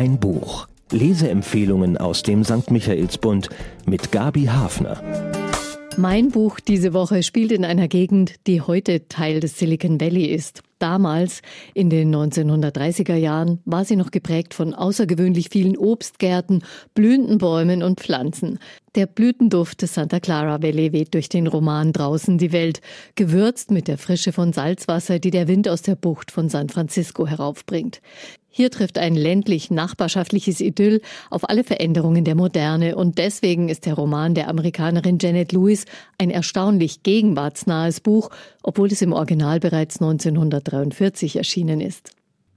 Ein Buch. Leseempfehlungen aus dem St. Michaelsbund mit Gabi Hafner. Mein Buch diese Woche spielt in einer Gegend, die heute Teil des Silicon Valley ist. Damals, in den 1930er Jahren, war sie noch geprägt von außergewöhnlich vielen Obstgärten, blühenden Bäumen und Pflanzen. Der Blütenduft des Santa Clara Valley weht durch den Roman Draußen die Welt, gewürzt mit der Frische von Salzwasser, die der Wind aus der Bucht von San Francisco heraufbringt. Hier trifft ein ländlich nachbarschaftliches Idyll auf alle Veränderungen der Moderne und deswegen ist der Roman der Amerikanerin Janet Lewis ein erstaunlich gegenwartsnahes Buch, obwohl es im Original bereits 1943 erschienen ist.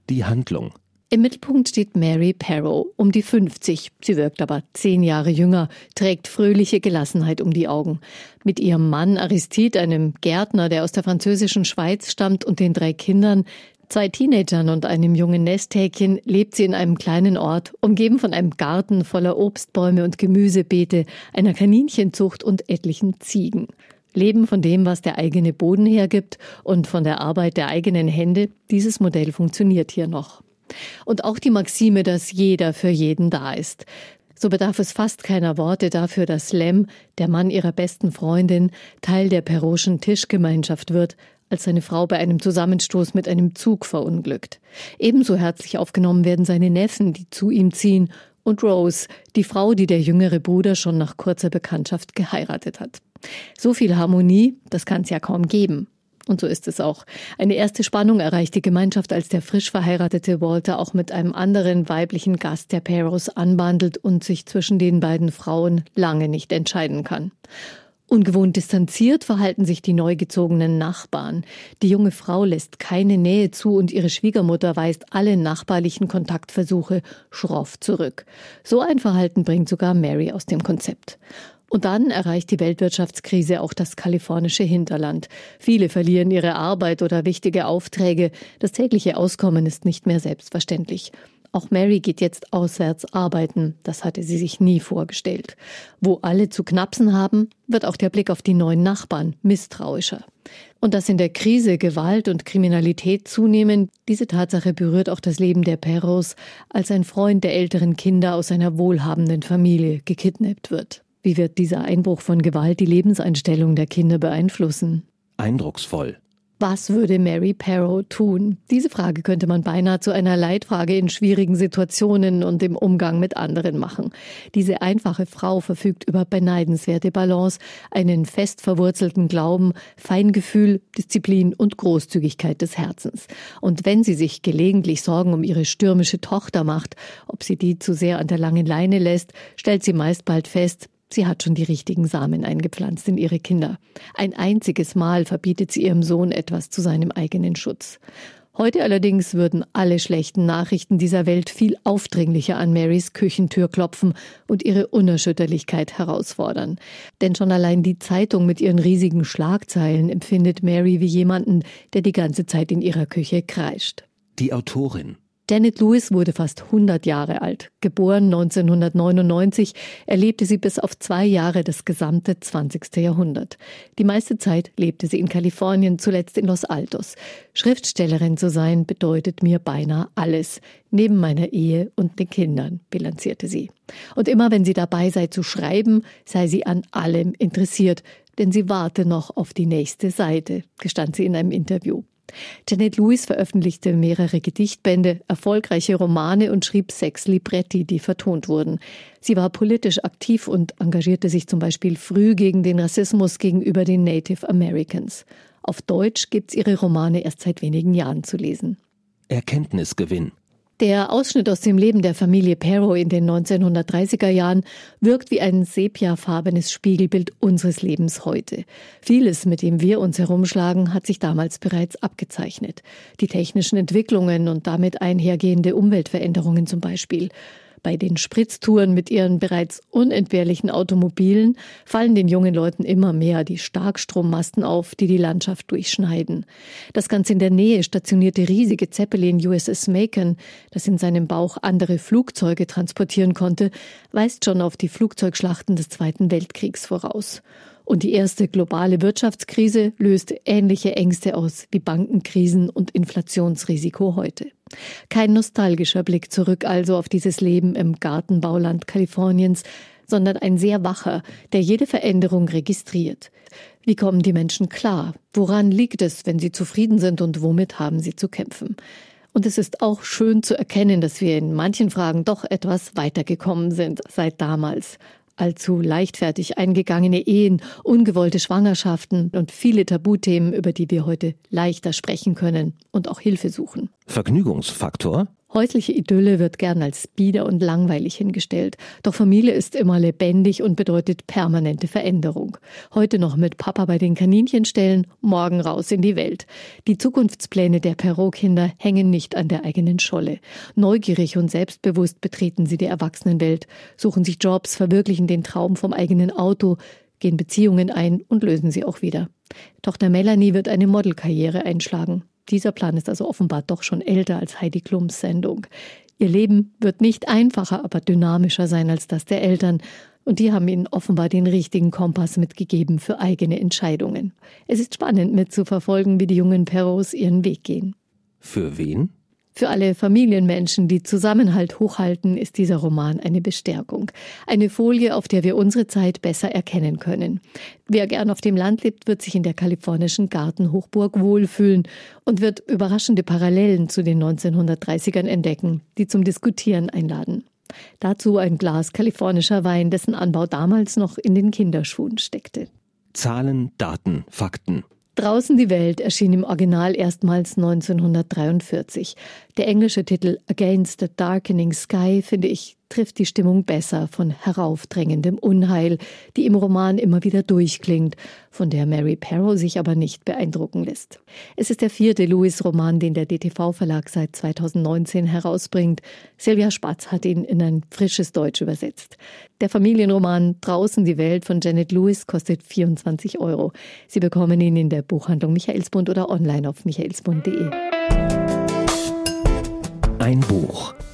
Die Handlung. Im Mittelpunkt steht Mary Parrow, um die 50. Sie wirkt aber zehn Jahre jünger, trägt fröhliche Gelassenheit um die Augen. Mit ihrem Mann Aristide, einem Gärtner, der aus der französischen Schweiz stammt, und den drei Kindern zwei Teenagern und einem jungen Nesthäkchen lebt sie in einem kleinen Ort, umgeben von einem Garten voller Obstbäume und Gemüsebeete, einer Kaninchenzucht und etlichen Ziegen. Leben von dem, was der eigene Boden hergibt und von der Arbeit der eigenen Hände, dieses Modell funktioniert hier noch. Und auch die Maxime, dass jeder für jeden da ist. So bedarf es fast keiner Worte dafür, dass Lem, der Mann ihrer besten Freundin, Teil der peroschen Tischgemeinschaft wird, als seine Frau bei einem Zusammenstoß mit einem Zug verunglückt. Ebenso herzlich aufgenommen werden seine Neffen, die zu ihm ziehen, und Rose, die Frau, die der jüngere Bruder schon nach kurzer Bekanntschaft geheiratet hat. So viel Harmonie, das kann es ja kaum geben. Und so ist es auch. Eine erste Spannung erreicht die Gemeinschaft, als der frisch verheiratete Walter auch mit einem anderen weiblichen Gast der Peros anbandelt und sich zwischen den beiden Frauen lange nicht entscheiden kann. Ungewohnt distanziert verhalten sich die neu gezogenen Nachbarn. Die junge Frau lässt keine Nähe zu und ihre Schwiegermutter weist alle nachbarlichen Kontaktversuche schroff zurück. So ein Verhalten bringt sogar Mary aus dem Konzept. Und dann erreicht die Weltwirtschaftskrise auch das kalifornische Hinterland. Viele verlieren ihre Arbeit oder wichtige Aufträge. Das tägliche Auskommen ist nicht mehr selbstverständlich. Auch Mary geht jetzt auswärts arbeiten. Das hatte sie sich nie vorgestellt. Wo alle zu knapsen haben, wird auch der Blick auf die neuen Nachbarn misstrauischer. Und dass in der Krise Gewalt und Kriminalität zunehmen, diese Tatsache berührt auch das Leben der Perros, als ein Freund der älteren Kinder aus einer wohlhabenden Familie gekidnappt wird. Wie wird dieser Einbruch von Gewalt die Lebenseinstellung der Kinder beeinflussen? Eindrucksvoll. Was würde Mary Parrow tun? Diese Frage könnte man beinahe zu einer Leitfrage in schwierigen Situationen und im Umgang mit anderen machen. Diese einfache Frau verfügt über beneidenswerte Balance, einen fest verwurzelten Glauben, Feingefühl, Disziplin und Großzügigkeit des Herzens. Und wenn sie sich gelegentlich Sorgen um ihre stürmische Tochter macht, ob sie die zu sehr an der langen Leine lässt, stellt sie meist bald fest, Sie hat schon die richtigen Samen eingepflanzt in ihre Kinder. Ein einziges Mal verbietet sie ihrem Sohn etwas zu seinem eigenen Schutz. Heute allerdings würden alle schlechten Nachrichten dieser Welt viel aufdringlicher an Marys Küchentür klopfen und ihre Unerschütterlichkeit herausfordern. Denn schon allein die Zeitung mit ihren riesigen Schlagzeilen empfindet Mary wie jemanden, der die ganze Zeit in ihrer Küche kreischt. Die Autorin Janet Lewis wurde fast 100 Jahre alt. Geboren 1999, erlebte sie bis auf zwei Jahre das gesamte 20. Jahrhundert. Die meiste Zeit lebte sie in Kalifornien, zuletzt in Los Altos. Schriftstellerin zu sein bedeutet mir beinahe alles. Neben meiner Ehe und den Kindern, bilanzierte sie. Und immer wenn sie dabei sei zu schreiben, sei sie an allem interessiert, denn sie warte noch auf die nächste Seite, gestand sie in einem Interview. Janet Lewis veröffentlichte mehrere Gedichtbände, erfolgreiche Romane und schrieb sechs Libretti, die vertont wurden. Sie war politisch aktiv und engagierte sich zum Beispiel früh gegen den Rassismus gegenüber den Native Americans. Auf Deutsch gibt's ihre Romane erst seit wenigen Jahren zu lesen. Erkenntnisgewinn. Der Ausschnitt aus dem Leben der Familie Perro in den 1930er Jahren wirkt wie ein sepiafarbenes Spiegelbild unseres Lebens heute. Vieles, mit dem wir uns herumschlagen, hat sich damals bereits abgezeichnet. Die technischen Entwicklungen und damit einhergehende Umweltveränderungen zum Beispiel. Bei den Spritztouren mit ihren bereits unentbehrlichen Automobilen fallen den jungen Leuten immer mehr die Starkstrommasten auf, die die Landschaft durchschneiden. Das ganz in der Nähe stationierte riesige Zeppelin USS Macon, das in seinem Bauch andere Flugzeuge transportieren konnte, weist schon auf die Flugzeugschlachten des Zweiten Weltkriegs voraus. Und die erste globale Wirtschaftskrise löst ähnliche Ängste aus wie Bankenkrisen und Inflationsrisiko heute. Kein nostalgischer Blick zurück also auf dieses Leben im Gartenbauland Kaliforniens, sondern ein sehr wacher, der jede Veränderung registriert. Wie kommen die Menschen klar? Woran liegt es, wenn sie zufrieden sind und womit haben sie zu kämpfen? Und es ist auch schön zu erkennen, dass wir in manchen Fragen doch etwas weitergekommen sind seit damals. Allzu leichtfertig eingegangene Ehen, ungewollte Schwangerschaften und viele Tabuthemen, über die wir heute leichter sprechen können und auch Hilfe suchen. Vergnügungsfaktor? Häusliche Idylle wird gern als bieder und langweilig hingestellt. Doch Familie ist immer lebendig und bedeutet permanente Veränderung. Heute noch mit Papa bei den Kaninchenstellen, morgen raus in die Welt. Die Zukunftspläne der Perot-Kinder hängen nicht an der eigenen Scholle. Neugierig und selbstbewusst betreten sie die Erwachsenenwelt, suchen sich Jobs, verwirklichen den Traum vom eigenen Auto, gehen Beziehungen ein und lösen sie auch wieder. Tochter Melanie wird eine Modelkarriere einschlagen. Dieser Plan ist also offenbar doch schon älter als Heidi Klums Sendung. Ihr Leben wird nicht einfacher, aber dynamischer sein als das der Eltern. Und die haben ihnen offenbar den richtigen Kompass mitgegeben für eigene Entscheidungen. Es ist spannend mitzuverfolgen, wie die jungen Perros ihren Weg gehen. Für wen? Für alle Familienmenschen, die Zusammenhalt hochhalten, ist dieser Roman eine Bestärkung. Eine Folie, auf der wir unsere Zeit besser erkennen können. Wer gern auf dem Land lebt, wird sich in der kalifornischen Gartenhochburg wohlfühlen und wird überraschende Parallelen zu den 1930ern entdecken, die zum Diskutieren einladen. Dazu ein Glas kalifornischer Wein, dessen Anbau damals noch in den Kinderschuhen steckte. Zahlen, Daten, Fakten. Draußen die Welt erschien im Original erstmals 1943. Der englische Titel Against the Darkening Sky finde ich trifft die Stimmung besser von heraufdrängendem Unheil, die im Roman immer wieder durchklingt, von der Mary Perrow sich aber nicht beeindrucken lässt. Es ist der vierte Lewis-Roman, den der DTV-Verlag seit 2019 herausbringt. Silvia Spatz hat ihn in ein frisches Deutsch übersetzt. Der Familienroman Draußen die Welt von Janet Lewis kostet 24 Euro. Sie bekommen ihn in der Buchhandlung Michaelsbund oder online auf michaelsbund.de. Ein Buch.